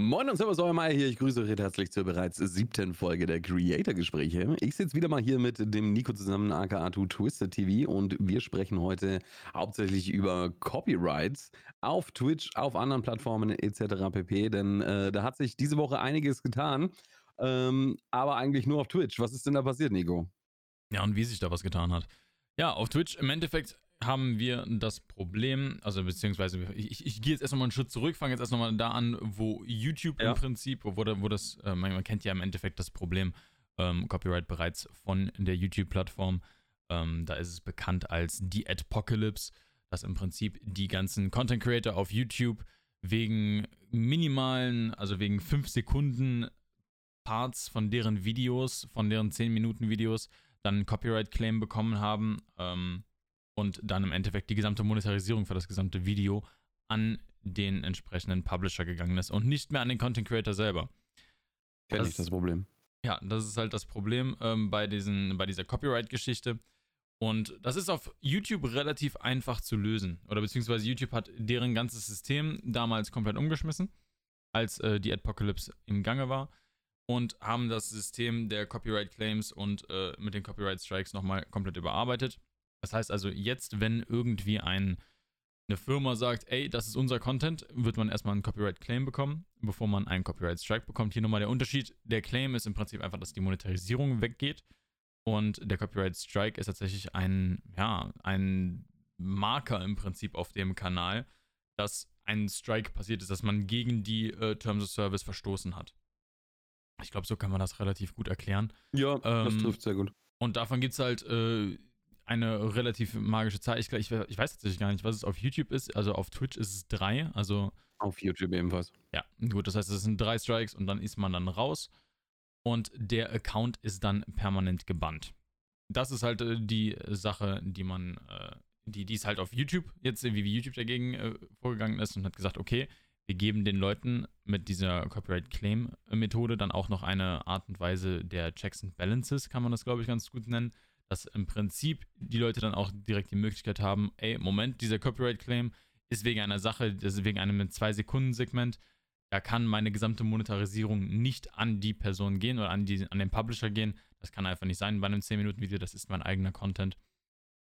Moin und Servus, euer Meier hier. Ich grüße euch herzlich zur bereits siebten Folge der Creator-Gespräche. Ich sitze wieder mal hier mit dem Nico zusammen, aka 2 Twisted TV und wir sprechen heute hauptsächlich über Copyrights auf Twitch, auf anderen Plattformen etc. pp. Denn äh, da hat sich diese Woche einiges getan, ähm, aber eigentlich nur auf Twitch. Was ist denn da passiert, Nico? Ja, und wie sich da was getan hat. Ja, auf Twitch im Endeffekt haben wir das Problem, also beziehungsweise ich, ich gehe jetzt erst nochmal einen Schritt zurück, fange jetzt erst nochmal da an, wo YouTube ja. im Prinzip, wo, wo das, äh, man, kennt ja im Endeffekt das Problem ähm, Copyright bereits von der YouTube-Plattform. Ähm, da ist es bekannt als die Adpocalypse, dass im Prinzip die ganzen Content Creator auf YouTube wegen minimalen, also wegen 5 Sekunden Parts von deren Videos, von deren 10 Minuten Videos, dann Copyright-Claim bekommen haben. Ähm, und dann im Endeffekt die gesamte Monetarisierung für das gesamte Video an den entsprechenden Publisher gegangen ist und nicht mehr an den Content Creator selber. Kenne ich das Problem. Ja, das ist halt das Problem ähm, bei, diesen, bei dieser Copyright-Geschichte. Und das ist auf YouTube relativ einfach zu lösen. Oder beziehungsweise YouTube hat deren ganzes System damals komplett umgeschmissen, als äh, die Apocalypse im Gange war. Und haben das System der Copyright Claims und äh, mit den Copyright Strikes nochmal komplett überarbeitet. Das heißt also, jetzt, wenn irgendwie ein, eine Firma sagt, ey, das ist unser Content, wird man erstmal einen Copyright Claim bekommen, bevor man einen Copyright Strike bekommt. Hier nochmal der Unterschied. Der Claim ist im Prinzip einfach, dass die Monetarisierung weggeht. Und der Copyright Strike ist tatsächlich ein, ja, ein Marker im Prinzip auf dem Kanal, dass ein Strike passiert ist, dass man gegen die äh, Terms of Service verstoßen hat. Ich glaube, so kann man das relativ gut erklären. Ja, ähm, das trifft sehr gut. Und davon gibt es halt äh, eine relativ magische Zahl. Ich, ich, ich, weiß tatsächlich gar nicht, was es auf YouTube ist. Also auf Twitch ist es drei. Also auf YouTube ebenfalls. Ja, gut. Das heißt, es sind drei Strikes und dann ist man dann raus. Und der Account ist dann permanent gebannt. Das ist halt äh, die Sache, die man, äh, die, die ist halt auf YouTube jetzt, wie YouTube dagegen äh, vorgegangen ist und hat gesagt, okay, wir geben den Leuten mit dieser Copyright Claim Methode dann auch noch eine Art und Weise der Checks and Balances, kann man das, glaube ich, ganz gut nennen dass im Prinzip die Leute dann auch direkt die Möglichkeit haben, ey, Moment, dieser Copyright-Claim ist wegen einer Sache, das ist wegen einem 2-Sekunden-Segment, da kann meine gesamte Monetarisierung nicht an die Person gehen oder an, die, an den Publisher gehen. Das kann einfach nicht sein bei einem 10-Minuten-Video, das ist mein eigener Content.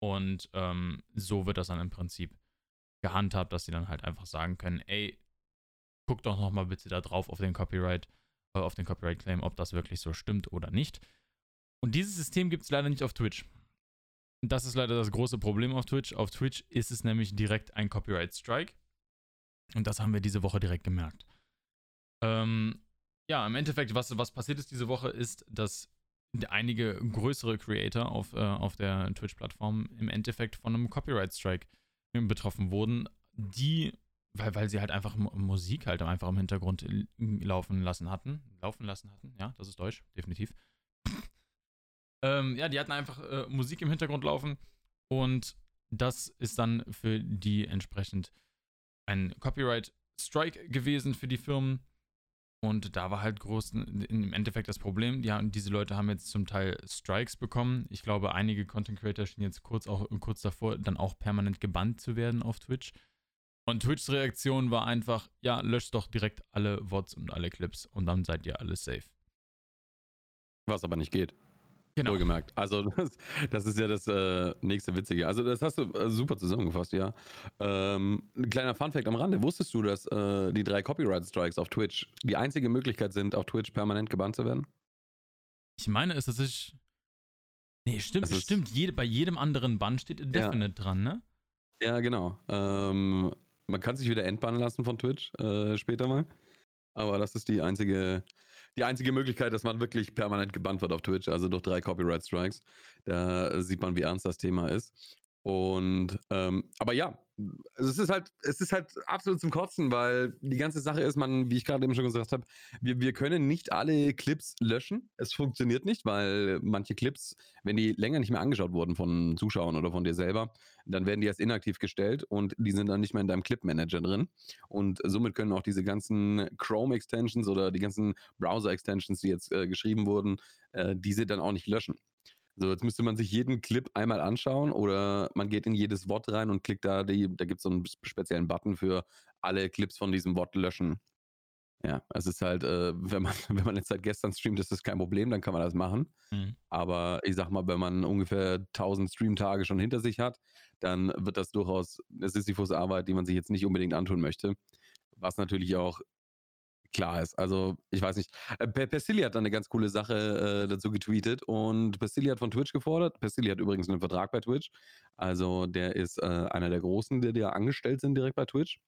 Und ähm, so wird das dann im Prinzip gehandhabt, dass sie dann halt einfach sagen können, ey, guck doch nochmal bitte da drauf auf den Copyright, äh, auf den Copyright-Claim, ob das wirklich so stimmt oder nicht. Und dieses System gibt es leider nicht auf Twitch. Das ist leider das große Problem auf Twitch. Auf Twitch ist es nämlich direkt ein Copyright Strike. Und das haben wir diese Woche direkt gemerkt. Ähm, ja, im Endeffekt, was, was passiert ist diese Woche, ist, dass einige größere Creator auf, äh, auf der Twitch-Plattform im Endeffekt von einem Copyright Strike betroffen wurden, die, weil, weil sie halt einfach Musik halt einfach im Hintergrund laufen lassen hatten. Laufen lassen hatten, ja, das ist Deutsch, definitiv. Ähm, ja, die hatten einfach äh, Musik im Hintergrund laufen und das ist dann für die entsprechend ein Copyright Strike gewesen für die Firmen. Und da war halt groß im Endeffekt das Problem. Die haben, diese Leute haben jetzt zum Teil Strikes bekommen. Ich glaube, einige Content Creator stehen jetzt kurz, auch, kurz davor, dann auch permanent gebannt zu werden auf Twitch. Und Twitchs Reaktion war einfach, ja, löscht doch direkt alle VODs und alle Clips und dann seid ihr alles safe. Was aber nicht geht. Genau. Wohlgemerkt. Also das, das ist ja das äh, nächste Witzige. Also das hast du äh, super zusammengefasst, ja. Ähm, ein kleiner Funfact am Rande. Wusstest du, dass äh, die drei Copyright Strikes auf Twitch die einzige Möglichkeit sind, auf Twitch permanent gebannt zu werden? Ich meine, es ist ich. Nee, stimmt, das stimmt. Jede, bei jedem anderen Bann steht Indefinite ja. dran, ne? Ja, genau. Ähm, man kann sich wieder entbannen lassen von Twitch äh, später mal. Aber das ist die einzige die einzige Möglichkeit, dass man wirklich permanent gebannt wird auf Twitch, also durch drei Copyright Strikes. Da sieht man, wie ernst das Thema ist. Und ähm, aber ja, also es ist halt, es ist halt absolut zum Kotzen, weil die ganze Sache ist, man, wie ich gerade eben schon gesagt habe, wir, wir können nicht alle Clips löschen. Es funktioniert nicht, weil manche Clips, wenn die länger nicht mehr angeschaut wurden von Zuschauern oder von dir selber, dann werden die als inaktiv gestellt und die sind dann nicht mehr in deinem Clip-Manager drin. Und somit können auch diese ganzen Chrome-Extensions oder die ganzen Browser-Extensions, die jetzt äh, geschrieben wurden, äh, diese dann auch nicht löschen. So, jetzt müsste man sich jeden Clip einmal anschauen oder man geht in jedes Wort rein und klickt da, die, da gibt es so einen speziellen Button für alle Clips von diesem Wort löschen. Ja, es ist halt, äh, wenn man, wenn man jetzt seit gestern streamt, ist das kein Problem, dann kann man das machen. Mhm. Aber ich sag mal, wenn man ungefähr 1000 Streamtage schon hinter sich hat, dann wird das durchaus eine Sisyphus-Arbeit, die man sich jetzt nicht unbedingt antun möchte. Was natürlich auch klar ist. Also, ich weiß nicht. Äh, Persilli hat dann eine ganz coole Sache äh, dazu getweetet und Persilli hat von Twitch gefordert. Persilli hat übrigens einen Vertrag bei Twitch. Also, der ist äh, einer der Großen, die da angestellt sind direkt bei Twitch.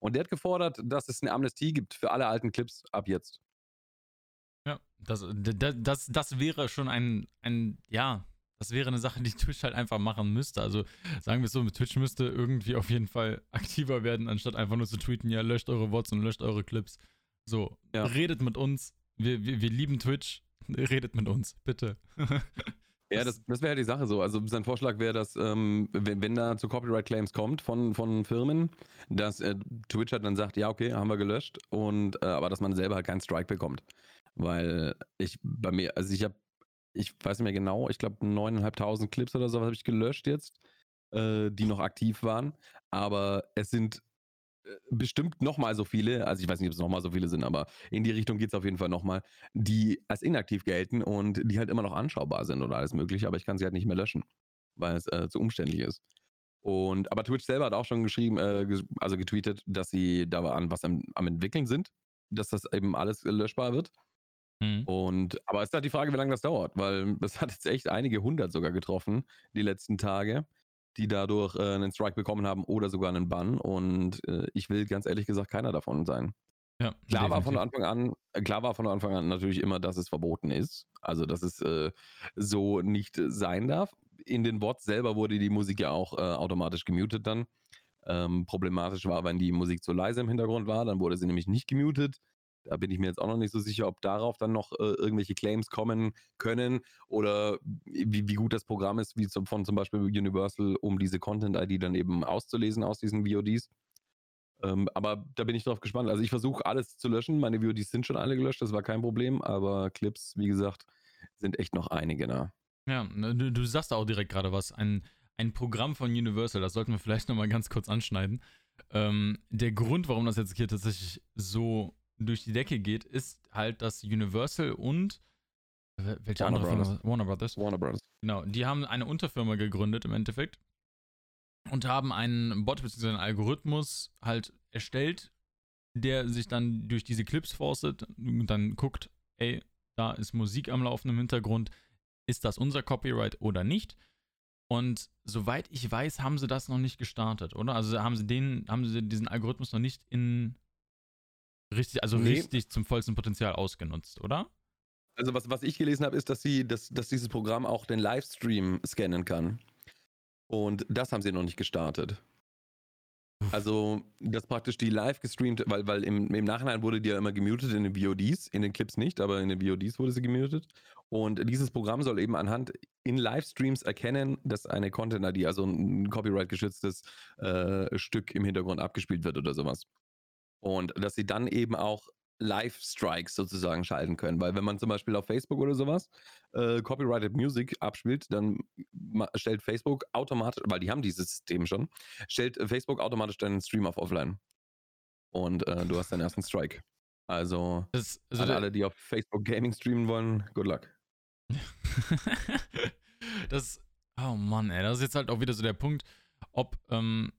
Und der hat gefordert, dass es eine Amnestie gibt für alle alten Clips ab jetzt. Ja, das, das, das, das wäre schon ein, ein, ja, das wäre eine Sache, die Twitch halt einfach machen müsste. Also sagen wir es so, Twitch müsste irgendwie auf jeden Fall aktiver werden, anstatt einfach nur zu tweeten, ja, löscht eure Worts und löscht eure Clips. So, ja. redet mit uns. Wir, wir, wir lieben Twitch. Redet mit uns, bitte. Ja, das, das wäre ja die Sache so. Also sein Vorschlag wäre, dass ähm, wenn, wenn da zu Copyright-Claims kommt von, von Firmen, dass äh, Twitch halt dann sagt, ja, okay, haben wir gelöscht, und äh, aber dass man selber halt keinen Strike bekommt. Weil ich bei mir, also ich habe, ich weiß nicht mehr genau, ich glaube 9.500 Clips oder so habe ich gelöscht jetzt, äh, die noch aktiv waren. Aber es sind bestimmt nochmal so viele, also ich weiß nicht, ob es nochmal so viele sind, aber in die Richtung geht es auf jeden Fall nochmal, die als inaktiv gelten und die halt immer noch anschaubar sind oder alles mögliche, aber ich kann sie halt nicht mehr löschen, weil es äh, zu umständlich ist. Und aber Twitch selber hat auch schon geschrieben, äh, also getweetet, dass sie da an was am, am entwickeln sind, dass das eben alles löschbar wird. Mhm. Und aber es ist halt die Frage, wie lange das dauert, weil es hat jetzt echt einige hundert sogar getroffen die letzten Tage die dadurch äh, einen Strike bekommen haben oder sogar einen Bann. Und äh, ich will ganz ehrlich gesagt keiner davon sein. Ja, klar war von Anfang an, äh, klar war von Anfang an natürlich immer, dass es verboten ist. Also dass es äh, so nicht sein darf. In den Bots selber wurde die Musik ja auch äh, automatisch gemutet dann. Ähm, problematisch war, wenn die Musik zu leise im Hintergrund war, dann wurde sie nämlich nicht gemutet. Da bin ich mir jetzt auch noch nicht so sicher, ob darauf dann noch äh, irgendwelche Claims kommen können oder wie, wie gut das Programm ist, wie zum, von zum Beispiel Universal, um diese Content-ID dann eben auszulesen aus diesen VODs. Ähm, aber da bin ich drauf gespannt. Also ich versuche alles zu löschen. Meine VODs sind schon alle gelöscht, das war kein Problem, aber Clips, wie gesagt, sind echt noch einige da. Ja, ne, du, du sagst auch direkt gerade was. Ein, ein Programm von Universal, das sollten wir vielleicht nochmal ganz kurz anschneiden. Ähm, der Grund, warum das jetzt hier tatsächlich so durch die Decke geht, ist halt, dass Universal und welche Warner andere Brothers. Firma? Warner Brothers. Warner Brothers. Genau, die haben eine Unterfirma gegründet im Endeffekt und haben einen Bot bzw. einen Algorithmus halt erstellt, der sich dann durch diese Clips forstet und dann guckt, ey, da ist Musik am Laufen im Hintergrund, ist das unser Copyright oder nicht? Und soweit ich weiß, haben sie das noch nicht gestartet, oder? Also haben sie den, haben sie diesen Algorithmus noch nicht in Richtig, also nee. richtig zum vollsten Potenzial ausgenutzt, oder? Also was, was ich gelesen habe, ist, dass sie, dass, dass dieses Programm auch den Livestream scannen kann. Und das haben sie noch nicht gestartet. Also, das praktisch die live gestreamt, weil, weil im, im Nachhinein wurde die ja immer gemutet in den VODs, in den Clips nicht, aber in den VODs wurde sie gemutet. Und dieses Programm soll eben anhand in Livestreams erkennen, dass eine Content-ID, also ein copyright-geschütztes äh, Stück im Hintergrund abgespielt wird oder sowas. Und dass sie dann eben auch Live-Strikes sozusagen schalten können. Weil wenn man zum Beispiel auf Facebook oder sowas äh, Copyrighted Music abspielt, dann stellt Facebook automatisch, weil die haben dieses System schon, stellt Facebook automatisch deinen Stream auf Offline. Und äh, du hast deinen ersten Strike. Also, das, also an alle, die auf Facebook Gaming streamen wollen, good luck. das, oh Mann, ey, das ist jetzt halt auch wieder so der Punkt, ob, ähm,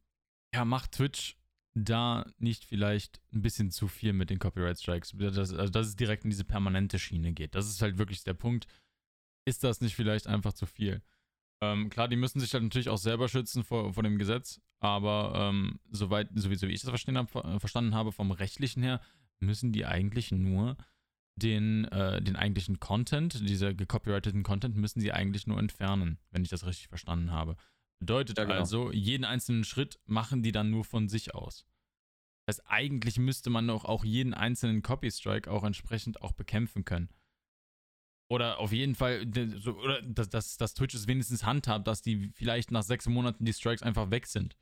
ja, macht Twitch da nicht vielleicht ein bisschen zu viel mit den Copyright Strikes. Das, also, dass es direkt in diese permanente Schiene geht. Das ist halt wirklich der Punkt. Ist das nicht vielleicht einfach zu viel? Ähm, klar, die müssen sich halt natürlich auch selber schützen vor, vor dem Gesetz, aber ähm, soweit, sowieso wie ich das verstanden, hab, äh, verstanden habe, vom rechtlichen her, müssen die eigentlich nur den, äh, den eigentlichen Content, dieser gecopyrighteten Content, müssen sie eigentlich nur entfernen, wenn ich das richtig verstanden habe. Bedeutet ja, genau. also, jeden einzelnen Schritt machen die dann nur von sich aus. Das heißt, eigentlich müsste man doch auch jeden einzelnen Copy-Strike auch entsprechend auch bekämpfen können. Oder auf jeden Fall, so, oder dass, dass, dass Twitch es wenigstens handhabt, dass die vielleicht nach sechs Monaten die Strikes einfach weg sind.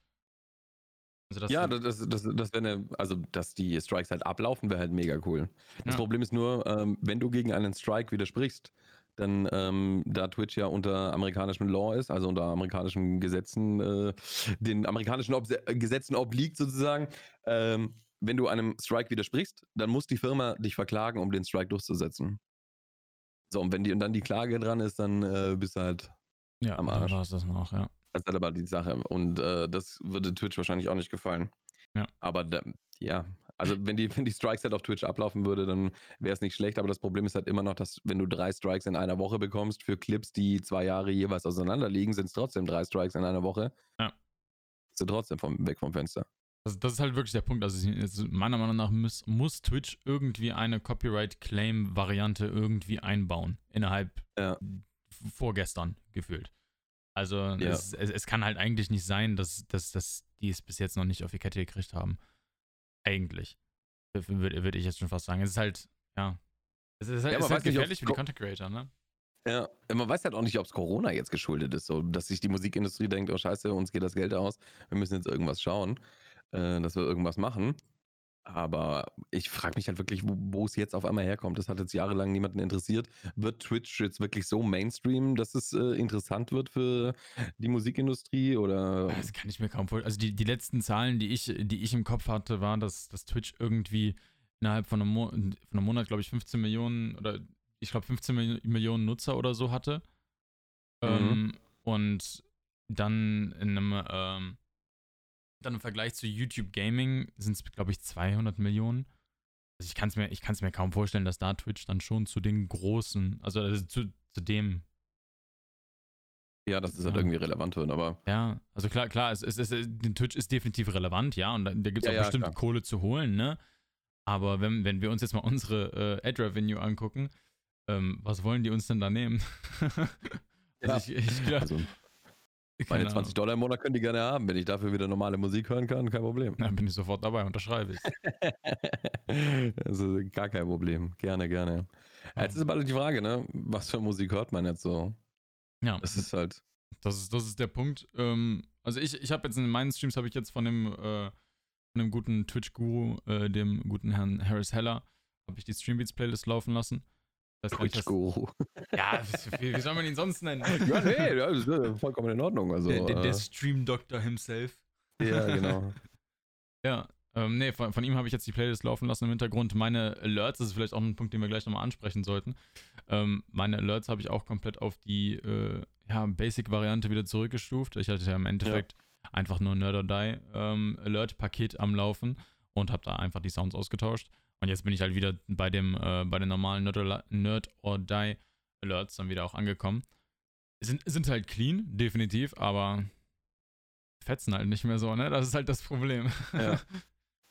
Also ja, das, das, das wäre eine, also dass die Strikes halt ablaufen, wäre halt mega cool. Das ja. Problem ist nur, ähm, wenn du gegen einen Strike widersprichst, dann ähm, da Twitch ja unter amerikanischem Law ist, also unter amerikanischen Gesetzen, äh, den amerikanischen Ob Gesetzen obliegt sozusagen, ähm, wenn du einem Strike widersprichst, dann muss die Firma dich verklagen, um den Strike durchzusetzen. So, und wenn die, und dann die Klage dran ist, dann äh, bist du halt Ja, Am Arsch. es das noch, ja. Das ist halt aber die Sache. Und äh, das würde Twitch wahrscheinlich auch nicht gefallen. Ja. Aber da, ja, also wenn die, wenn die Strikes halt auf Twitch ablaufen würde, dann wäre es nicht schlecht. Aber das Problem ist halt immer noch, dass wenn du drei Strikes in einer Woche bekommst für Clips, die zwei Jahre jeweils auseinander liegen, sind es trotzdem drei Strikes in einer Woche. Ja. Sind trotzdem vom, weg vom Fenster. Das, das ist halt wirklich der Punkt. Also meiner Meinung nach muss, muss Twitch irgendwie eine Copyright-Claim-Variante irgendwie einbauen. Innerhalb Ja. vorgestern gefühlt. Also Ja. es, es, es kann halt eigentlich nicht sein, dass, dass, dass die es bis jetzt noch nicht auf die Kette gekriegt haben. Eigentlich. Würde würd ich jetzt schon fast sagen. Es ist halt, ja. Es ist halt, Ja, es ist halt nicht, gefährlich ob's für die Content Creator, ne? Ja, man weiß halt auch nicht, ob es Corona jetzt geschuldet ist, so dass sich die Musikindustrie denkt, oh scheiße, uns geht das Geld aus, wir müssen jetzt irgendwas schauen, äh, dass wir irgendwas machen. Aber ich frage mich halt wirklich, wo es jetzt auf einmal herkommt. Das hat jetzt jahrelang niemanden interessiert. Wird Twitch jetzt wirklich so Mainstream, dass es äh, interessant wird für die Musikindustrie? Oder Das kann ich mir kaum vorstellen. Also die, die letzten Zahlen, die ich, die ich im Kopf hatte, waren, dass, dass Twitch irgendwie innerhalb von einem, Mo von einem Monat, glaube ich, 15 Millionen oder ich glaube 15 Mil- Millionen Nutzer oder so hatte. Mhm. Ähm, und dann in einem, ähm, dann im Vergleich zu YouTube Gaming sind es, glaube ich, 200 Millionen. Also ich kann es mir, ich mir kaum vorstellen, dass da Twitch dann schon zu den großen, also, also zu, zu dem ja, dass es halt Ja. irgendwie relevant. Aber Ja, also klar, klar, es, es, es, den Twitch ist definitiv relevant, ja, und da, da gibt es Ja, auch ja, bestimmt klar. Kohle zu holen, ne? Aber wenn, wenn wir uns jetzt mal unsere äh, Ad-Revenue angucken, ähm, was wollen die uns denn da nehmen? Ja. also ich, ich glaub, also keine meine 20 Ahnung. Dollar im Monat können die gerne haben. Wenn ich dafür wieder normale Musik hören kann, kein Problem. Dann bin ich sofort dabei, unterschreibe ich. also gar kein Problem. Gerne, gerne. Jetzt ist aber die Frage, ne? Was für Musik hört man jetzt so? Ja, Das ist halt. das ist, das ist der Punkt. Ähm, also ich, ich habe jetzt in meinen Streams, habe ich jetzt von dem, äh, von dem guten Twitch-Guru, äh, dem guten Herrn Harris Heller, habe ich die Streambeats-Playlist laufen lassen. Twitch-Guru. ja, wie, wie soll man ihn sonst nennen? ja, nee, ja, das ist äh, vollkommen in Ordnung. Also, der, der, der äh, Stream-Doktor himself. ja, genau. Ja, ähm, nee, von, von ihm habe ich jetzt die Playlist laufen lassen im Hintergrund. Meine Alerts, das ist vielleicht auch ein Punkt, den wir gleich nochmal ansprechen sollten. Ähm, meine Alerts habe ich auch komplett auf die äh, ja, Basic-Variante wieder zurückgestuft. Ich hatte ja im Endeffekt einfach nur Nerd or Die ähm, Alert-Paket am Laufen und habe da einfach die Sounds ausgetauscht. Und jetzt bin ich halt wieder bei dem, äh, bei den normalen Nerd or, Nerd or Die Alerts dann wieder auch angekommen. Sind, sind halt clean, definitiv, aber fetzen halt nicht mehr so, ne? Das ist halt das Problem. Ja.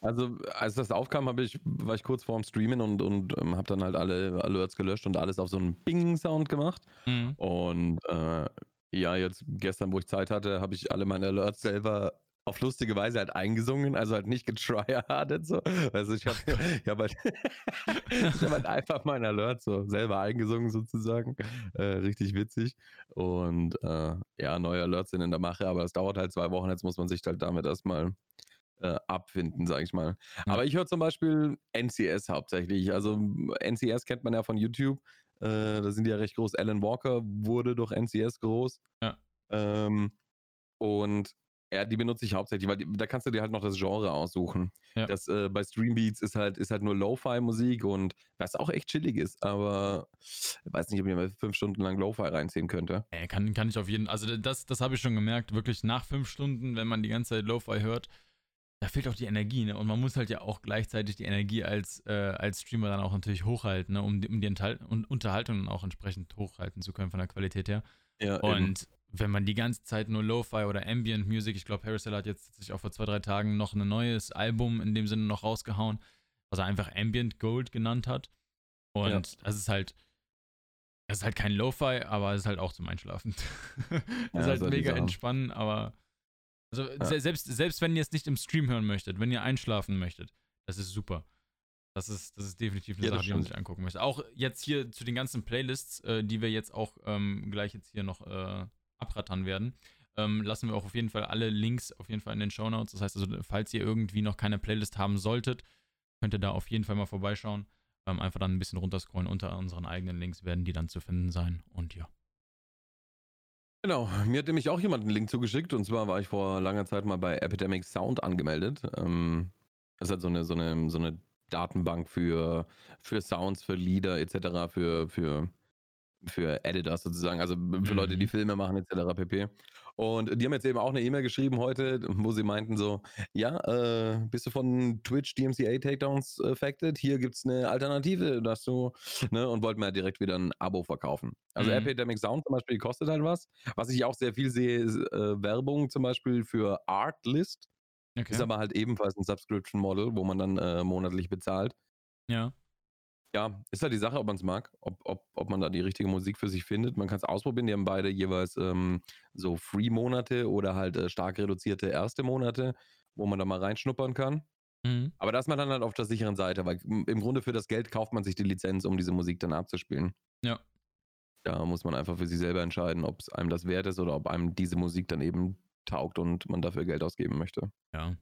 Also, als das aufkam, hab ich, war ich kurz vorm Streamen und, und ähm, habe dann halt alle Alerts gelöscht und alles auf so einen Bing-Sound gemacht. Mhm. Und äh, ja, jetzt gestern, wo ich Zeit hatte, habe ich alle meine Alerts selber auf lustige Weise halt eingesungen, also halt nicht getryhardet so. Also ich habe ich hab halt, ich hab halt einfach meine Alerts so selber eingesungen sozusagen. Äh, richtig witzig. Und äh, ja, neue Alerts sind in der Mache, aber es dauert halt zwei Wochen. Jetzt muss man sich halt damit erstmal äh, abfinden, sag ich mal. Ja. Aber ich höre zum Beispiel NCS hauptsächlich. Also NCS kennt man ja von YouTube. Äh, da sind die ja recht groß. Alan Walker wurde durch NCS groß. Ja. Ähm, und ja, die benutze ich hauptsächlich, weil die, da kannst du dir halt noch das Genre aussuchen. Ja. Das äh, bei Streambeats ist halt, ist halt nur Lo-Fi-Musik und was auch echt chillig ist, aber ich weiß nicht, ob ich mir fünf Stunden lang Lo-Fi reinziehen könnte. Ey, kann, kann ich auf jeden also das, das habe ich schon gemerkt, wirklich nach fünf Stunden, wenn man die ganze Zeit Lo-Fi hört, da fehlt auch die Energie, ne? Und man muss halt ja auch gleichzeitig die Energie als, äh, als Streamer dann auch natürlich hochhalten, ne? Um, die- um die Enthal und Unterhaltung dann auch entsprechend hochhalten zu können von der Qualität her. Ja, Und wenn man die ganze Zeit nur Lo-Fi oder Ambient Music, ich glaube, Harris hat jetzt sich auch vor zwei, drei Tagen noch ein neues Album in dem Sinne noch rausgehauen, was er einfach Ambient Gold genannt hat. Und Ja. das ist halt, das ist halt kein Lo-Fi, aber es ist halt auch zum Einschlafen. das Ja, ist halt die mega Sache. entspannen, aber also Ja. se selbst, selbst wenn ihr es nicht im Stream hören möchtet, wenn ihr einschlafen möchtet, das ist super. Das ist, das ist definitiv eine Ja, das Sache, die man sich angucken möchte. Auch jetzt hier zu den ganzen Playlists, äh, die wir jetzt auch ähm, gleich jetzt hier noch äh, abrattern werden, ähm, lassen wir auch auf jeden Fall alle Links auf jeden Fall in den Show Notes. Das heißt also, falls ihr irgendwie noch keine Playlist haben solltet, könnt ihr da auf jeden Fall mal vorbeischauen. Ähm, einfach dann ein bisschen runterscrollen. Unter unseren eigenen Links werden die dann zu finden sein. Und ja. Genau, mir hat nämlich auch jemand einen Link zugeschickt und zwar war ich vor langer Zeit mal bei Epidemic Sound angemeldet. Ähm, Das ist halt so eine, so eine, so eine Datenbank für, für Sounds, für Lieder etc., für, für, für Editors sozusagen, also für Leute, die Mhm. Filme machen etc. pp. Und die haben jetzt eben auch eine E-Mail geschrieben heute, wo sie meinten so, ja, äh, bist du von Twitch DMCA Takedowns affected? Hier gibt's eine Alternative, dass du, ne, und wollten mir direkt wieder ein Abo verkaufen. Also Mhm. Epidemic Sound zum Beispiel kostet halt was. Was ich auch sehr viel sehe, ist äh, Werbung zum Beispiel für Artlist. Ist Okay. aber halt ebenfalls ein Subscription Model, wo man dann äh, monatlich bezahlt. Ja. Ja, ist halt die Sache, ob man es mag, ob, ob, ob man da die richtige Musik für sich findet. Man kann es ausprobieren. Die haben beide jeweils ähm, so Free-Monate oder halt äh, stark reduzierte erste Monate, wo man da mal reinschnuppern kann. Mhm. Aber da ist man dann halt auf der sicheren Seite, weil im Grunde für das Geld kauft man sich die Lizenz, um diese Musik dann abzuspielen. Ja. Da muss man einfach für sich selber entscheiden, ob es einem das wert ist oder ob einem diese Musik dann eben taugt und man dafür Geld ausgeben möchte. Ja.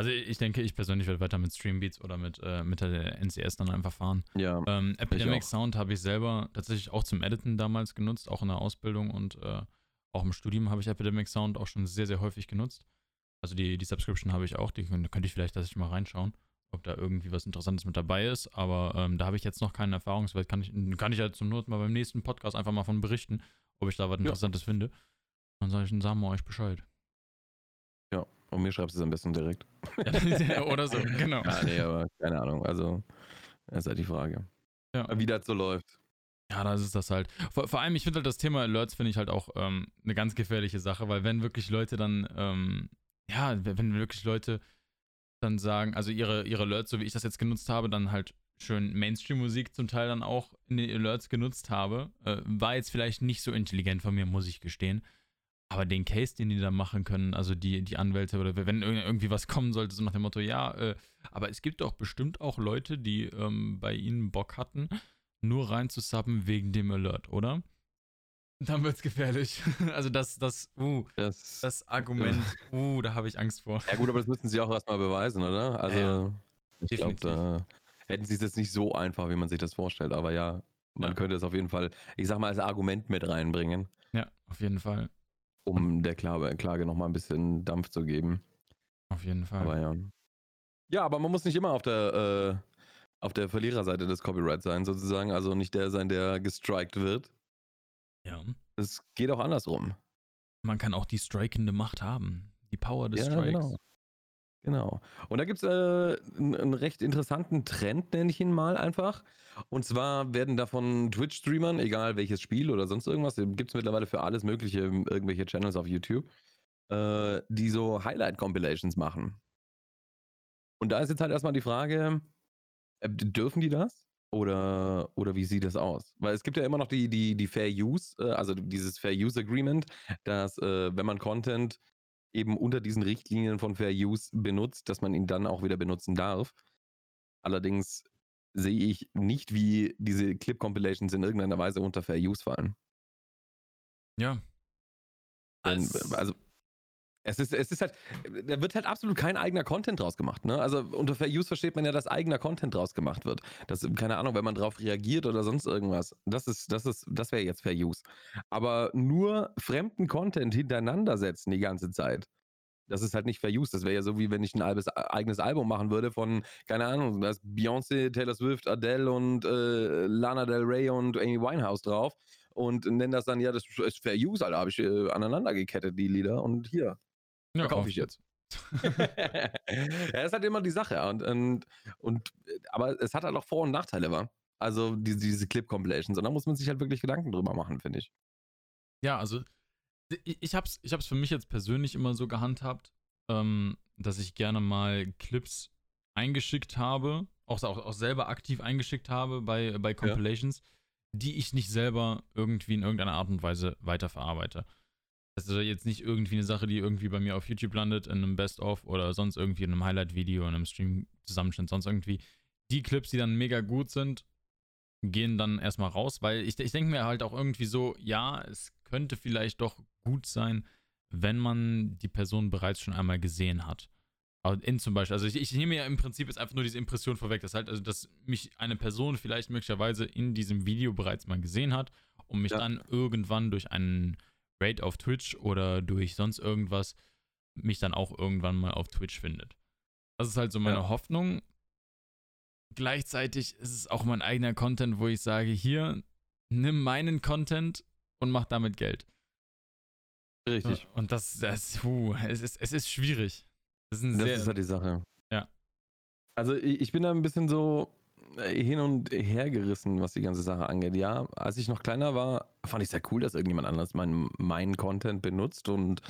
Also ich denke, ich persönlich werde weiter mit Streambeats oder mit, äh, mit der NCS dann einfach fahren. Ja, Ähm, Epidemic. Sound habe ich selber tatsächlich auch zum Editen damals genutzt, auch in der Ausbildung und äh, auch im Studium habe ich Epidemic Sound auch schon sehr, sehr häufig genutzt. Also die, die Subscription habe ich auch, die könnt- könnte ich vielleicht tatsächlich mal reinschauen, ob da irgendwie was Interessantes mit dabei ist, aber ähm, da habe ich jetzt noch keinen Erfahrungswert, kann ich, kann ich ja zum Not mal beim nächsten Podcast einfach mal von berichten, ob ich da was Ja. Interessantes finde. Dann sage ich, dann sagen wir euch Bescheid. Und mir schreibst du es am besten direkt. Ja, Oder so, genau. Ja, nee, aber keine Ahnung. Also, das ist halt die Frage. Ja. Wie das so läuft. Ja, das ist das halt. Vor, vor allem, ich finde halt das Thema Alerts finde ich halt auch ähm, eine ganz gefährliche Sache, weil wenn wirklich Leute dann, ähm, ja, wenn wenn wirklich Leute dann sagen, also ihre, ihre Alerts, so wie ich das jetzt genutzt habe, dann halt schön Mainstream-Musik zum Teil dann auch in den Alerts genutzt habe, äh, war jetzt vielleicht nicht so intelligent von mir, muss ich gestehen. Aber den Case, den die da machen können, also die, die Anwälte oder wenn irg- irgendwie was kommen sollte, so nach dem Motto, ja, äh, aber es gibt doch bestimmt auch Leute, die ähm, bei ihnen Bock hatten, nur rein zu subben wegen dem Alert, oder? Dann wird's gefährlich. Also das, das, uh, Das, das Argument, uh, da habe ich Angst vor. ja, gut, aber das müssten sie auch erstmal beweisen, oder? Also, Ja, ich glaube, da hätten sie es jetzt nicht so einfach, wie man sich das vorstellt. Aber ja, man Ja. könnte es auf jeden Fall, ich sag mal, als Argument mit reinbringen, Ja, auf jeden Fall. Um der Klage, Klage nochmal ein bisschen Dampf zu geben. Auf jeden Fall. Aber ja. Ja, aber man muss nicht immer auf der, äh, auf der Verliererseite des Copyrights sein, sozusagen. Also nicht der sein, der gestrikt wird. ja. Es geht auch andersrum. Man kann auch die strikende Macht haben. Die Power des Ja, Strikes. genau. Genau. Und da gibt es äh, einen, recht interessanten Trend, nenne ich ihn mal einfach. Und zwar werden da von Twitch-Streamern, egal welches Spiel oder sonst irgendwas, gibt es mittlerweile für alles Mögliche irgendwelche Channels auf YouTube, äh, die so Highlight-Compilations machen. Und da ist jetzt halt erstmal die Frage, äh, dürfen die das? Oder, oder wie sieht das aus? Weil es gibt ja immer noch die, die, die Fair Use, äh, also dieses Fair Use Agreement, dass äh, wenn man Content eben unter diesen Richtlinien von Fair Use benutzt, dass man ihn dann auch wieder benutzen darf. Allerdings sehe ich nicht, wie diese Clip-Compilations in irgendeiner Weise unter Fair Use fallen. Ja. Als- also es ist, es ist halt, da wird halt absolut kein eigener Content draus gemacht. Ne? Also unter Fair Use versteht man ja, dass eigener Content draus gemacht wird. Das, keine Ahnung, wenn man drauf reagiert oder sonst irgendwas. Das ist, das ist, das wäre jetzt Fair Use. Aber nur fremden Content hintereinander setzen die ganze Zeit. Das ist halt nicht Fair Use. Das wäre ja so, wie wenn ich ein albes, eigenes Album machen würde von, keine Ahnung, da ist Beyoncé, Taylor Swift, Adele und äh, Lana Del Rey und Amy Winehouse drauf und nenne das dann, ja, das ist Fair Use, Alter, habe ich äh, aneinander gekettet, die Lieder und hier, ja, verkaufe auf- ich jetzt. ja, das ist halt immer die Sache. Und, und, und, aber es hat halt auch Vor- und Nachteile, war. Also diese, diese Clip-Compilations. Und da muss man sich halt wirklich Gedanken drüber machen, finde ich. Ja, also ich, ich hab's, ich hab's für mich jetzt persönlich immer so gehandhabt, ähm, dass ich gerne mal Clips eingeschickt habe, auch, auch, auch selber aktiv eingeschickt habe bei, bei Compilations, die ich nicht selber irgendwie in irgendeiner Art und Weise weiterverarbeite. Das ist jetzt nicht irgendwie eine Sache, die irgendwie bei mir auf YouTube landet, in einem Best-of oder sonst irgendwie in einem Highlight-Video, in einem Stream-Zusammenschnitt, sonst irgendwie. Die Clips, die dann mega gut sind, gehen dann erstmal raus, weil ich, ich denke mir halt auch irgendwie so, ja, es könnte vielleicht doch gut sein, wenn man die Person bereits schon einmal gesehen hat. Aber in zum Beispiel, also ich, ich nehme ja im Prinzip jetzt einfach nur diese Impression vorweg, das halt, also dass mich eine Person vielleicht möglicherweise in diesem Video bereits mal gesehen hat und mich Ja. dann irgendwann durch einen Raid auf Twitch oder durch sonst irgendwas mich dann auch irgendwann mal auf Twitch findet. Das ist halt so meine ja. Hoffnung. Gleichzeitig ist es auch mein eigener Content, wo ich sage, hier, nimm meinen Content und mach damit Geld. Richtig. Und das, das puh, es, ist, es ist schwierig. Das, ist, das sehr, ist halt die Sache. Ja. Also ich, ich bin da ein bisschen so, hin und her gerissen, was die ganze Sache angeht. Ja, als ich noch kleiner war, fand ich sehr cool, dass irgendjemand anders meinen mein Content benutzt und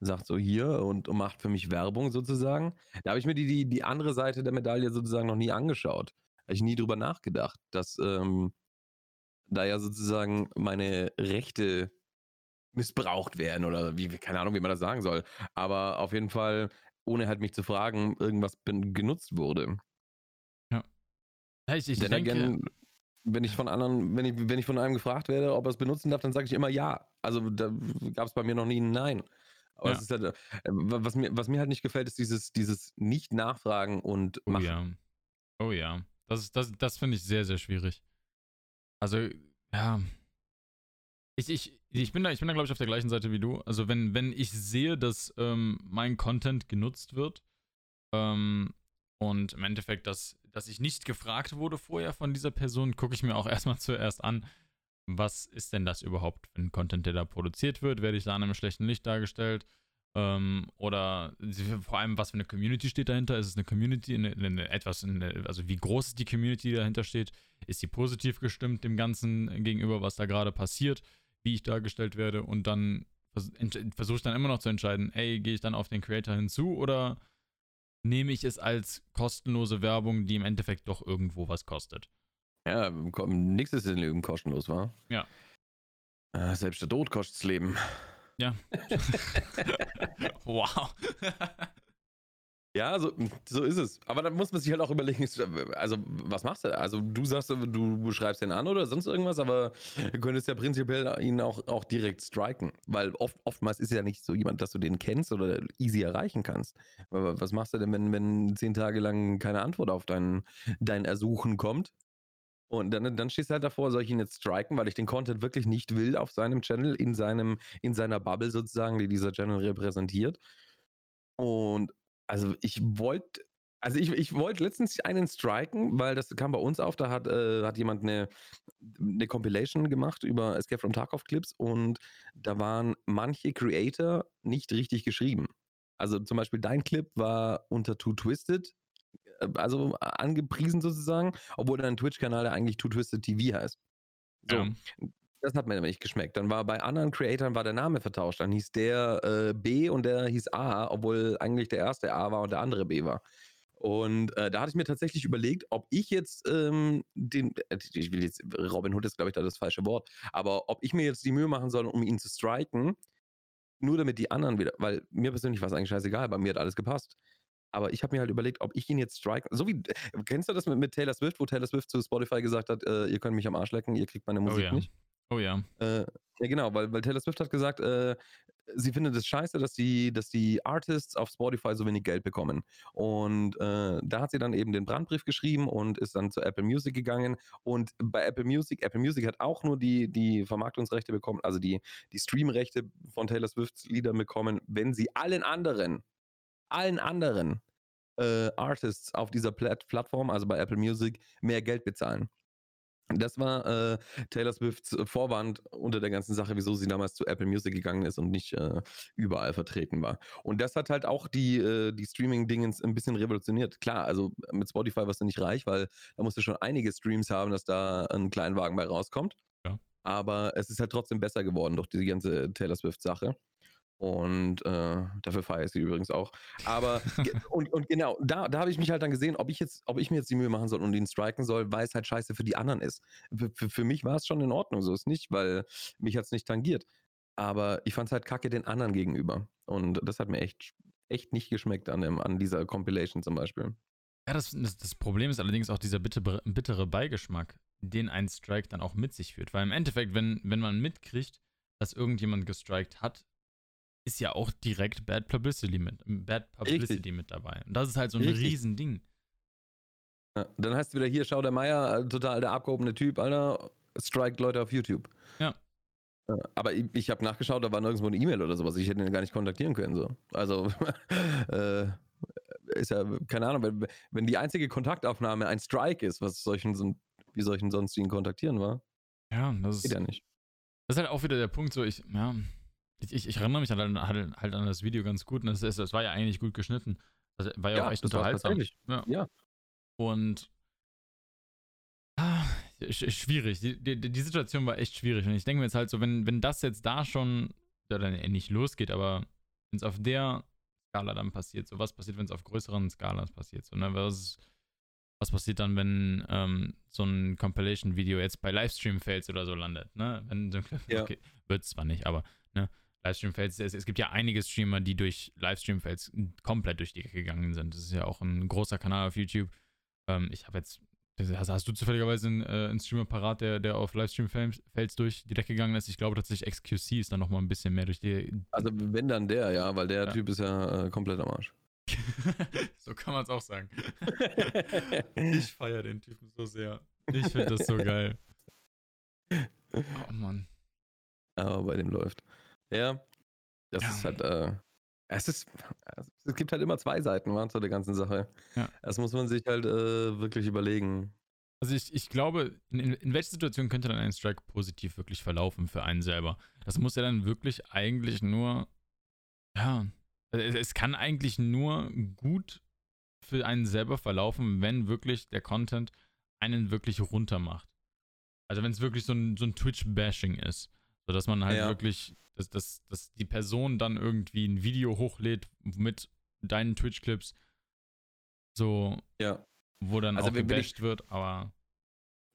sagt so hier und, und macht für mich Werbung sozusagen. Da habe ich mir die, die, die andere Seite der Medaille sozusagen noch nie angeschaut. Habe ich nie drüber nachgedacht, dass ähm, da ja sozusagen meine Rechte missbraucht werden oder wie, keine Ahnung, wie man das sagen soll. Aber auf jeden Fall, ohne halt mich zu fragen, irgendwas genutzt wurde. Ich, ich Denn denke, again, wenn ich von anderen, wenn ich, wenn ich von einem gefragt werde, ob er es benutzen darf, dann sage ich immer ja. Also da gab es bei mir noch nie ein Nein. Aber ja. halt, äh, was, mir, was mir halt nicht gefällt, ist dieses, dieses Nicht-Nachfragen und machen. Oh ja. Oh ja. Das, das, das finde ich sehr, sehr schwierig. Also, ja. Ich, ich, ich bin da, ich bin da, glaube ich, auf der gleichen Seite wie du. Also, wenn, wenn ich sehe, dass ähm, mein Content genutzt wird, ähm, und im Endeffekt, dass, dass ich nicht gefragt wurde vorher von dieser Person, gucke ich mir auch erstmal zuerst an, was ist denn das überhaupt für ein Content, der da produziert wird? Werde ich da in einem schlechten Licht dargestellt? Ähm, oder vor allem, was für eine Community steht dahinter? Ist es eine Community, eine, eine, etwas, eine, also wie groß ist die Community, die dahinter steht? Ist sie positiv gestimmt dem Ganzen gegenüber, was da gerade passiert, wie ich dargestellt werde? Und dann versuche ich dann immer noch zu entscheiden, ey, gehe ich dann auf den Creator hinzu oder nehme ich es als kostenlose Werbung, die im Endeffekt doch irgendwo was kostet. Ja, nichts ist im Leben kostenlos, war. Ja. Äh, selbst der Tod kostet das Leben. Ja. wow. Ja, so, so ist es. Aber dann muss man sich halt auch überlegen, also was machst du? Also du sagst, du schreibst den an oder sonst irgendwas, aber du könntest ja prinzipiell ihn auch, auch direkt striken. Weil oft, oftmals ist ja nicht so jemand, dass du den kennst oder easy erreichen kannst. Aber was machst du denn, wenn, wenn zehn Tage lang keine Antwort auf dein, dein Ersuchen kommt? Und dann, dann stehst du halt davor, soll ich ihn jetzt striken, weil ich den Content wirklich nicht will auf seinem Channel, in seinem, in seiner Bubble sozusagen, die dieser Channel repräsentiert. Und also ich wollte, also ich, ich wollte letztens einen striken, weil das kam bei uns auf, da hat, äh, hat jemand eine, eine Compilation gemacht über Escape from Tarkov Clips und da waren manche Creator nicht richtig geschrieben. Also zum Beispiel dein Clip war unter Too Twisted, äh, also angepriesen sozusagen, obwohl dein Twitch-Kanal ja eigentlich Too Twisted TV heißt. So. Ja. Das hat mir nämlich nicht geschmeckt. Dann war bei anderen Creatoren war der Name vertauscht. Dann hieß der äh, B und der hieß A, obwohl eigentlich der erste A war und der andere B war. Und äh, da hatte ich mir tatsächlich überlegt, ob ich jetzt ähm, den, äh, ich will jetzt, Robin Hood ist glaube ich da das falsche Wort, aber ob ich mir jetzt die Mühe machen soll, um ihn zu striken, nur damit die anderen wieder, weil mir persönlich war es eigentlich scheißegal, bei mir hat alles gepasst. Aber ich habe mir halt überlegt, ob ich ihn jetzt strike. So wie, kennst du das mit, mit Taylor Swift, wo Taylor Swift zu Spotify gesagt hat, äh, ihr könnt mich am Arsch lecken, ihr kriegt meine oh Musik oh, ja. nicht? Oh ja. Äh, ja, genau, weil, weil Taylor Swift hat gesagt, äh, sie findet es scheiße, dass die, dass die Artists auf Spotify so wenig Geld bekommen. Und äh, da hat sie dann eben den Brandbrief geschrieben und ist dann zu Apple Music gegangen. Und bei Apple Music, Apple Music hat auch nur die, die Vermarktungsrechte bekommen, also die, die Streamrechte von Taylor Swifts Liedern bekommen, wenn sie allen anderen, allen anderen äh, Artists auf dieser Plat Plattform, also bei Apple Music, mehr Geld bezahlen. Das war äh, Taylor Swifts Vorwand unter der ganzen Sache, wieso sie damals zu Apple Music gegangen ist und nicht äh, überall vertreten war. Und das hat halt auch die, äh, die Streaming-Dingens ein bisschen revolutioniert. Klar, also mit Spotify warst du nicht reich, weil da musst du schon einige Streams haben, dass da ein Kleinwagen bei rauskommt. Ja. Aber es ist halt trotzdem besser geworden durch diese ganze Taylor Swift-Sache. Und äh, dafür feiere ich sie übrigens auch. Aber und, und genau, da, da habe ich mich halt dann gesehen, ob ich jetzt, ob ich mir jetzt die Mühe machen soll und ihn striken soll, weil es halt scheiße für die anderen ist. Für, für, für mich war es schon in Ordnung, so ist nicht, weil mich hat es nicht tangiert. Aber ich fand es halt kacke den anderen gegenüber. Und das hat mir echt, echt nicht geschmeckt an, dem, an dieser Compilation zum Beispiel. Ja, das, das, das Problem ist allerdings auch dieser bittere, bittere Beigeschmack, den ein Strike dann auch mit sich führt. Weil im Endeffekt, wenn, wenn man mitkriegt, dass irgendjemand gestrikt hat, ist ja auch direkt Bad Publicity mit, Bad Publicity mit dabei. Und das ist halt so ein Richtig. Riesending. Ja, dann heißt es wieder hier, schau der Meier, äh, total der abgehobene Typ, Alter, strikt Leute auf YouTube. Ja. Aber ich, ich habe nachgeschaut, da war nirgendwo eine E-Mail oder sowas. Ich hätte ihn gar nicht kontaktieren können. So. Also, äh, ist ja, keine Ahnung, wenn, wenn die einzige Kontaktaufnahme ein Strike ist, was solchen, so, wie solchen sonst ihn kontaktieren war, Ja, das geht ist, ja nicht. das ist halt auch wieder der Punkt, so ich, ja, ich, ich, ich erinnere mich halt, an- halt, an das Video ganz gut und es, es, es war ja eigentlich gut geschnitten. Das war ja, auch echt das unterhaltsam. Ja. Ja. Und ah, sch- schwierig. Die, die, die Situation war echt schwierig. Und ich denke mir jetzt halt so, wenn, wenn das jetzt da schon, ja, dann nicht losgeht, aber wenn es auf der Skala dann passiert, so was passiert, wenn es auf größeren Skalas passiert, so, ne? Was, was passiert dann, wenn ähm, so ein Compilation-Video jetzt bei Livestream-Fails oder so landet, ne? Wenn so ein Clip, Ja. okay, wird zwar nicht, aber, ne? Livestream-Fails, es, es gibt ja einige Streamer, die durch Livestream-Fails komplett durch die Decke gegangen sind. Das ist ja auch ein großer Kanal auf YouTube. Ähm, ich habe jetzt, hast, hast du zufälligerweise einen, äh, einen Streamer parat, der, der auf Livestream-Fails durch die Decke gegangen ist? Ich glaube tatsächlich, XQC ist dann nochmal ein bisschen mehr durch die. Also wenn dann der, ja, weil der Ja. Typ ist ja äh, komplett am Arsch. so kann man es auch sagen. Ich feiere den Typen so sehr. Ich finde das so geil. Oh Mann. Aber bei dem läuft. Ja, das Ja. ist halt, äh, es ist, es gibt halt immer zwei Seiten, wa, zu der ganzen Sache. Ja. Das muss man sich halt äh, wirklich überlegen. Also ich, ich glaube, in, in welcher Situation könnte dann ein Strike positiv wirklich verlaufen für einen selber? Das muss ja dann wirklich eigentlich nur, ja, es, es kann eigentlich nur gut für einen selber verlaufen, wenn wirklich der Content einen wirklich runter macht. Also wenn es wirklich so ein, so ein Twitch-Bashing ist, sodass man halt Ja. wirklich, dass, dass, dass die Person dann irgendwie ein Video hochlädt mit deinen Twitch-Clips, so, Ja. wo dann Also auch gebasht wird, aber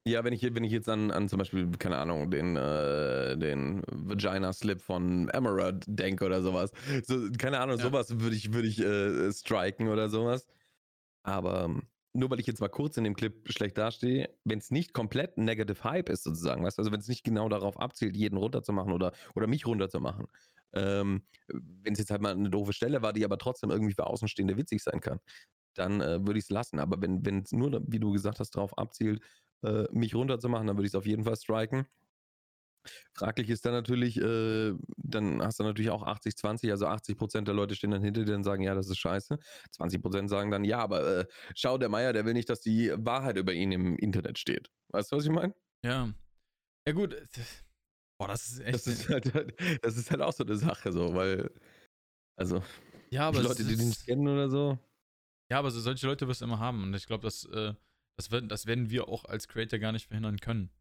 Ja, wenn ich, wenn ich jetzt an, an zum Beispiel, keine Ahnung, den, äh, den Vagina-Slip von Emerald denke oder sowas. So, keine Ahnung, Ja. sowas würde ich, würde ich äh, striken oder sowas. Aber ähm, nur weil ich jetzt mal kurz in dem Clip schlecht dastehe, wenn es nicht komplett Negative Hype ist, sozusagen, weißt du, also wenn es nicht genau darauf abzielt, jeden runterzumachen oder, oder mich runterzumachen. Ähm, wenn es jetzt halt mal eine doofe Stelle war, die aber trotzdem irgendwie für Außenstehende witzig sein kann, dann äh, würde ich es lassen. Aber wenn es nur, wie du gesagt hast, darauf abzielt, äh, mich runterzumachen, dann würde ich es auf jeden Fall striken. Fraglich ist dann natürlich, äh, dann hast du natürlich auch 80-20, also 80% der Leute stehen dann hinter dir und sagen, ja, das ist scheiße. 20% sagen dann, ja, aber äh, schau, der Meier, der will nicht, dass die Wahrheit über ihn im Internet steht. Weißt du, was ich meine? Ja. Ja, gut. Boah, das ist echt. Das ist, halt, das ist halt auch so eine Sache, so, weil, also, ja, die aber Leute, es die den nicht kennen oder so. ja, aber so solche Leute wirst du immer haben. Und ich glaube, das, äh, das, werden, das werden wir auch als Creator gar nicht verhindern können.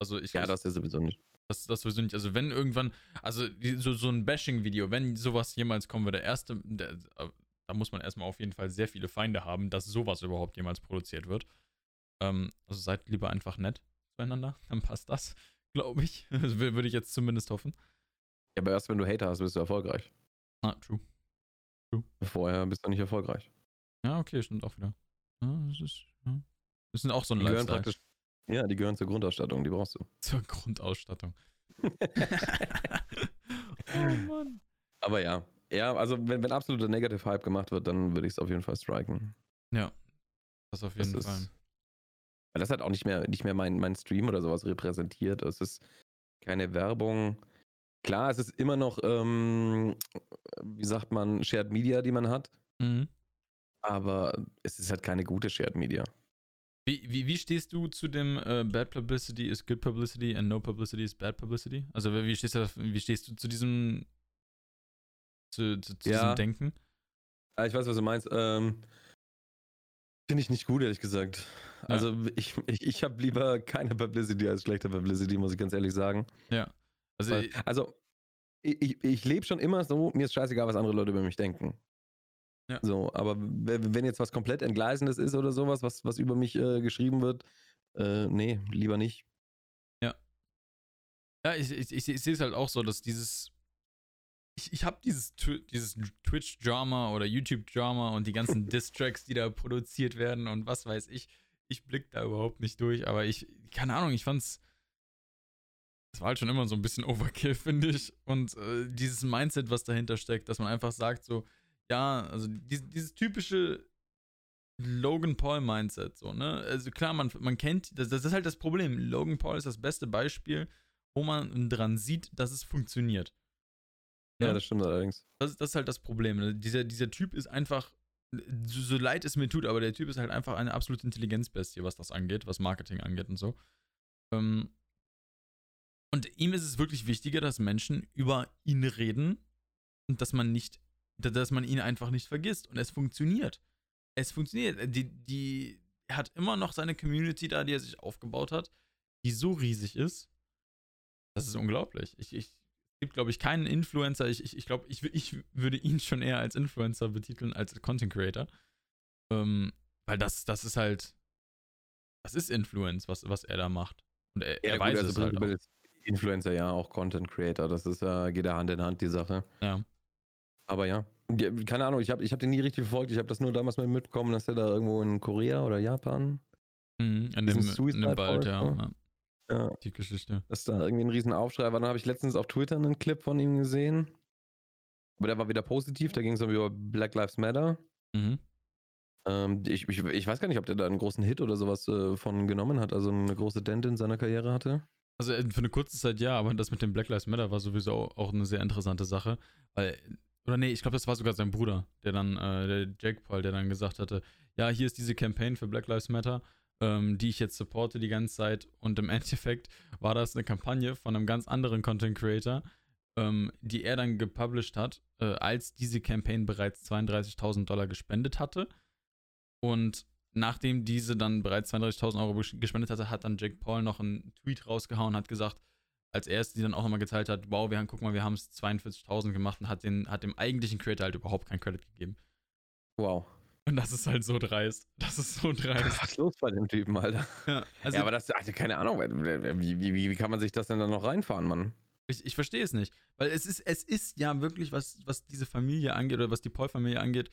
Also ich Ja, das ist sowieso nicht. Das, das nicht. Also wenn irgendwann, also so, so ein Bashing-Video, wenn sowas jemals kommen würde, der erste, der, äh, da muss man erstmal auf jeden Fall sehr viele Feinde haben, dass sowas überhaupt jemals produziert wird. Ähm, also seid lieber einfach nett zueinander, dann passt das, glaube ich. Das wür- würde ich jetzt zumindest hoffen. Ja, aber erst wenn du Hater hast, bist du erfolgreich. Ah, true. Vorher bist du nicht erfolgreich. Ja, okay, stimmt auch wieder. Ja, das ist, ja. Das sind auch so ein Die Lifestyle. praktisch, ja, die gehören zur Grundausstattung, die brauchst du. Zur Grundausstattung. oh Mann. Aber ja, ja, also wenn, wenn absoluter Negative Hype gemacht wird, dann würde ich es auf jeden Fall striken. Ja. Das auf jeden Das Fall. ist, weil das hat auch nicht mehr, nicht mehr mein, mein Stream oder sowas repräsentiert. Es ist keine Werbung. Klar, es ist immer noch, ähm, wie sagt man, Shared Media, die man hat, Mhm. aber es ist halt keine gute Shared Media. Wie, wie, wie stehst du zu dem äh, Bad Publicity is Good Publicity and No Publicity is Bad Publicity? Also wie stehst du, wie stehst du zu diesem zu, zu, zu Ja. diesem Denken? Ah, ich weiß, was du meinst. Ähm, Finde ich nicht gut, ehrlich gesagt. Also ich, ich, ich habe lieber keine Publicity als schlechte Publicity, muss ich ganz ehrlich sagen. Also Weil, also, ich, ich, ich lebe schon immer so, mir ist scheißegal, was andere Leute über mich denken. Ja. So, aber wenn jetzt was komplett Entgleisendes ist oder sowas, was, was über mich äh, geschrieben wird, äh, nee, lieber nicht. Ja, ich, ich, ich, ich sehe es halt auch so, dass dieses. Ich, ich habe dieses, dieses Twitch-Drama oder YouTube-Drama und die ganzen Diss-Tracks, die da produziert werden und was weiß ich. Ich blick da überhaupt nicht durch, aber ich, keine Ahnung, ich fand's. Das war halt schon immer so ein bisschen Overkill, finde ich. Und äh, dieses Mindset, was dahinter steckt, dass man einfach sagt, so, ja, also dieses, dieses typische Logan Paul-Mindset, so, ne? Also klar, man, man kennt, das, das ist halt das Problem. Logan Paul ist das beste Beispiel, wo man dran sieht, dass es funktioniert. Ja, Ja. das stimmt allerdings. Das, das ist halt das Problem. ne? Dieser, dieser Typ ist einfach so, so leid es mir tut, aber der Typ ist halt einfach eine absolute Intelligenzbestie, was das angeht, was Marketing angeht und so. Ähm, und ihm ist es wirklich wichtiger, dass Menschen über ihn reden und dass man nicht, dass man ihn einfach nicht vergisst. Und es funktioniert. Es funktioniert. Die, die, er hat immer noch seine Community da, die er sich aufgebaut hat, die so riesig ist. Das ist unglaublich. Ich, ich es gibt, glaube ich, keinen Influencer. Ich, ich, ich glaube, ich, ich würde ihn schon eher als Influencer betiteln als Content Creator. Ähm, weil das, das ist halt, das ist Influence, was, was er da macht. Und er, ja, er gut, weiß also es halt auch. Influencer, ja, auch Content Creator. Das ist ja, geht ja Hand in Hand, die Sache. Ja. Aber ja, keine Ahnung, ich habe ich hab den nie richtig verfolgt. Ich habe das nur damals mal mitbekommen, dass er da irgendwo in Korea oder Japan. Mhm, in, dem, in dem Wald, ja. ja. ja. Die Geschichte. Dass da irgendwie ein riesen Aufschrei war. Dann habe ich letztens auf Twitter einen Clip von ihm gesehen. Aber der war wieder positiv. Da ging es über Black Lives Matter. Mhm. Ähm, ich, ich, ich, weiß gar nicht, ob der da einen großen Hit oder sowas äh, von genommen hat, also eine große Dent in seiner Karriere hatte. Also äh, für eine kurze Zeit ja, aber das mit dem Black Lives Matter war sowieso auch eine sehr interessante Sache, weil oder nee, ich glaube, das war sogar sein Bruder, der dann, äh, der Jake Paul, der dann gesagt hatte, ja, hier ist diese Campaign für Black Lives Matter, ähm, die ich jetzt supporte die ganze Zeit. Und im Endeffekt war das eine Kampagne von einem ganz anderen Content Creator, ähm, die er dann gepublished hat, äh, als diese Campaign bereits 32.000 Dollar gespendet hatte. Und nachdem diese dann bereits 32.000 Euro gespendet hatte, hat dann Jake Paul noch einen Tweet rausgehauen, hat gesagt, als er es die dann auch nochmal geteilt hat, wow, wir haben, guck mal, wir haben es 42.000 gemacht und hat, den, hat dem eigentlichen Creator halt überhaupt keinen Credit gegeben. Wow. Und das ist halt so dreist. Das ist so dreist. Was ist los bei dem Typen, Alter? Ja, also, ja aber das, also keine Ahnung, wie, wie, wie, kann man sich das denn dann noch reinfahren, Mann? Ich, ich verstehe es nicht. Weil es ist, es ist ja wirklich, was, was diese Familie angeht oder was die Paul-Familie angeht,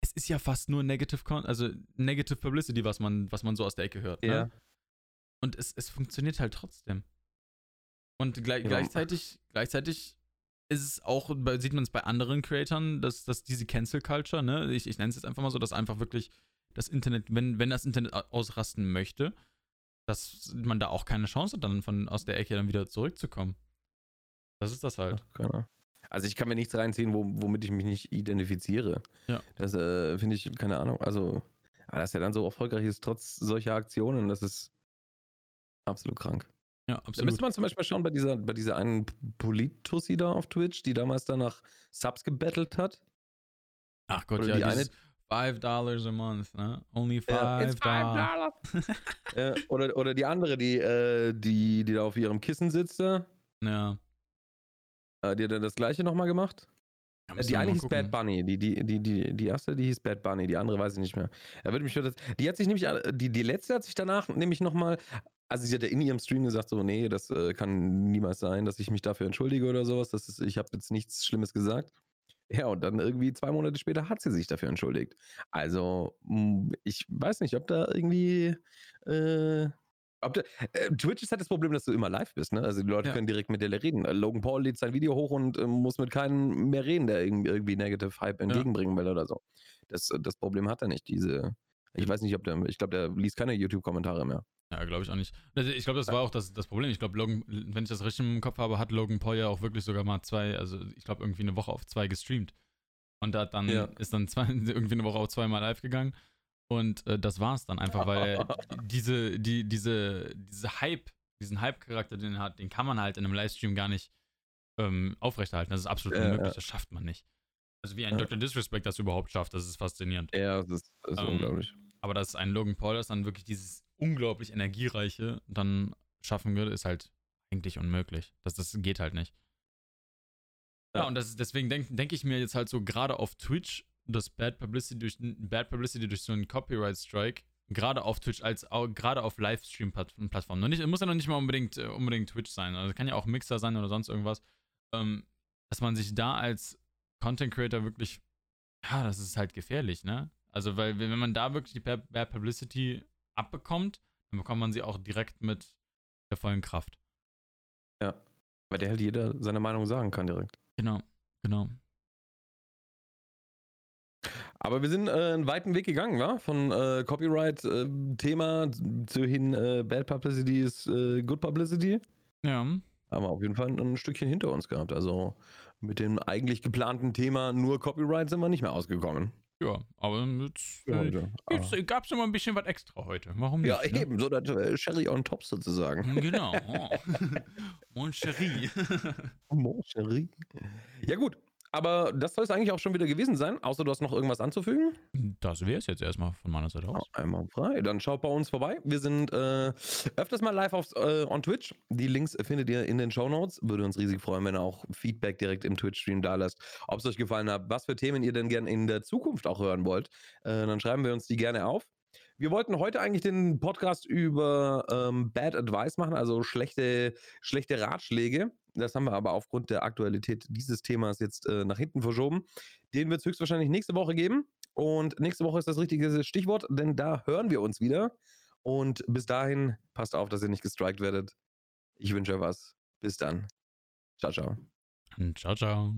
es ist ja fast nur Negative Con also Negative Publicity, was man, was man so aus der Ecke hört. Ne? Ja. Und es, es funktioniert halt trotzdem. Und gleich, ja. gleichzeitig, gleichzeitig ist es auch, sieht man es bei anderen Creatoren, dass, dass diese Cancel Culture, ne, ich, ich nenne es jetzt einfach mal so, dass einfach wirklich das Internet, wenn, wenn das Internet ausrasten möchte, dass man da auch keine Chance hat, dann von aus der Ecke dann wieder zurückzukommen. Das ist das halt. Ja, also ich kann mir nichts reinziehen, wo, womit ich mich nicht identifiziere. Ja. Das äh, finde ich, keine Ahnung, also, dass er dann so erfolgreich ist, trotz solcher Aktionen, das ist absolut krank. Ja, absolut. Da müsste man zum Beispiel schauen bei dieser, bei dieser einen Politussi da auf Twitch, die damals dann nach Subs gebettelt hat. Ach Gott, Oder ja, die eine, Five Dollars a month, ne? Only five, ja, Dollars. ja, oder, oder die andere, die, äh, die, die da auf ihrem Kissen sitzt. Ja. Äh, die hat dann das gleiche nochmal gemacht. Ja, die eine hieß gucken. Bad Bunny. Die, die, die, die, die erste, die hieß Bad Bunny. Die andere weiß ich nicht mehr. Da würde mich das, die hat sich nämlich, die, die letzte hat sich danach nämlich nochmal also sie hat ja in ihrem Stream gesagt, so, nee, das äh, kann niemals sein, dass ich mich dafür entschuldige oder sowas. Das ist, ich habe jetzt nichts Schlimmes gesagt. Ja, und dann irgendwie zwei Monate später hat sie sich dafür entschuldigt. Also, hm, ich weiß nicht, ob da irgendwie. Äh, ob da, äh, Twitch ist halt das Problem, dass du immer live bist, ne? Also die Leute ja. können direkt mit dir reden. Logan Paul lädt sein Video hoch und äh, muss mit keinem mehr reden, der irgendwie Negative Hype entgegenbringen will oder so. Das, das Problem hat er nicht, diese. Ich weiß nicht, ob der. Ich glaube, der liest keine YouTube-Kommentare mehr. Ja, glaube ich auch nicht. Also, ich glaube, das war auch das, das Problem. Ich glaube, Logan, wenn ich das richtig im Kopf habe, hat Logan Paul ja auch wirklich sogar mal zwei, also ich glaube, irgendwie eine Woche auf zwei gestreamt. Und da dann ja. ist dann zwei, irgendwie eine Woche auf zweimal live gegangen. Und äh, das war es dann einfach, weil diese, die, diese, diese Hype, diesen Hype-Charakter, den er hat, den kann man halt in einem Livestream gar nicht ähm, aufrechterhalten. Das ist absolut ja, unmöglich, ja. das schafft man nicht. Also wie ein Dr. Disrespect das überhaupt schafft, das ist faszinierend. Ja, das ist, das ist ähm, unglaublich. Aber dass ein Logan Paul das dann wirklich dieses unglaublich energiereiche dann schaffen würde, ist halt eigentlich unmöglich. Das, das geht halt nicht. Ja, ja und das, deswegen denke denk ich mir jetzt halt so, gerade auf Twitch, das Bad Publicity durch, Bad Publicity durch so einen Copyright Strike, gerade auf Twitch, als gerade auf Livestream-Plattformen. Nicht, muss ja noch nicht mal unbedingt, äh, unbedingt Twitch sein. Also kann ja auch Mixer sein oder sonst irgendwas. Ähm, dass man sich da als Content Creator wirklich, ja, das ist halt gefährlich, ne? Also, weil, wenn man da wirklich die Bad Publicity abbekommt, dann bekommt man sie auch direkt mit der vollen Kraft. Ja, weil der halt jeder seine Meinung sagen kann direkt. Genau, genau. Aber wir sind äh, einen weiten Weg gegangen, wa? Von äh, Copyright-Thema äh, zu hin äh, Bad Publicity ist äh, Good Publicity. Ja. Haben wir auf jeden Fall ein Stückchen hinter uns gehabt. Also mit dem eigentlich geplanten Thema nur Copyright sind wir nicht mehr ausgekommen. Ja, aber jetzt äh, ja. gibt's, gab's immer ein bisschen was extra heute. Warum nicht? Ja, ne? eben, so das äh, Sherry on top sozusagen. Genau. Oh. Mon chéri. Mon Chéri. Ja, gut. Aber das soll es eigentlich auch schon wieder gewesen sein, außer du hast noch irgendwas anzufügen. Das wäre es jetzt erstmal von meiner Seite aus. Einmal frei. Dann schaut bei uns vorbei. Wir sind äh, öfters mal live auf, äh, on Twitch. Die Links findet ihr in den Show Notes. Würde uns riesig freuen, wenn ihr auch Feedback direkt im Twitch-Stream da lasst. Ob es euch gefallen hat, was für Themen ihr denn gerne in der Zukunft auch hören wollt. Äh, dann schreiben wir uns die gerne auf. Wir wollten heute eigentlich den Podcast über ähm, Bad Advice machen, also schlechte, schlechte Ratschläge. Das haben wir aber aufgrund der Aktualität dieses Themas jetzt äh, nach hinten verschoben. Den wird es höchstwahrscheinlich nächste Woche geben. Und nächste Woche ist das richtige Stichwort, denn da hören wir uns wieder. Und bis dahin, passt auf, dass ihr nicht gestrikt werdet. Ich wünsche euch was. Bis dann. Ciao, ciao. Ciao, ciao.